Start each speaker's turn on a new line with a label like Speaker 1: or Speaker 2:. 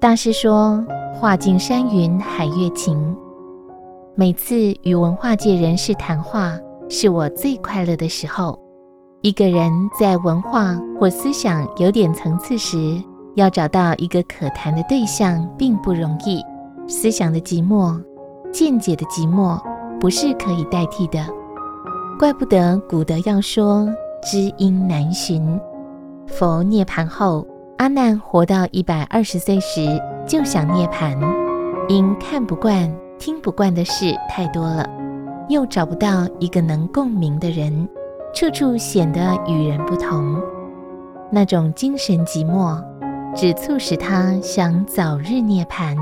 Speaker 1: 大师说：“画尽山云海月情。”每次与文化界人士谈话，是我最快乐的时候。一个人在文化或思想有点层次时，要找到一个可谈的对象并不容易。思想的寂寞，见解的寂寞，不是可以代替的。怪不得古德要说知音难寻。佛涅槃后，阿难活到一百二十岁时就想涅槃，因看不惯、听不惯的事太多了，又找不到一个能共鸣的人。处处显得与人不同，那种精神寂寞，只促使他想早日涅槃。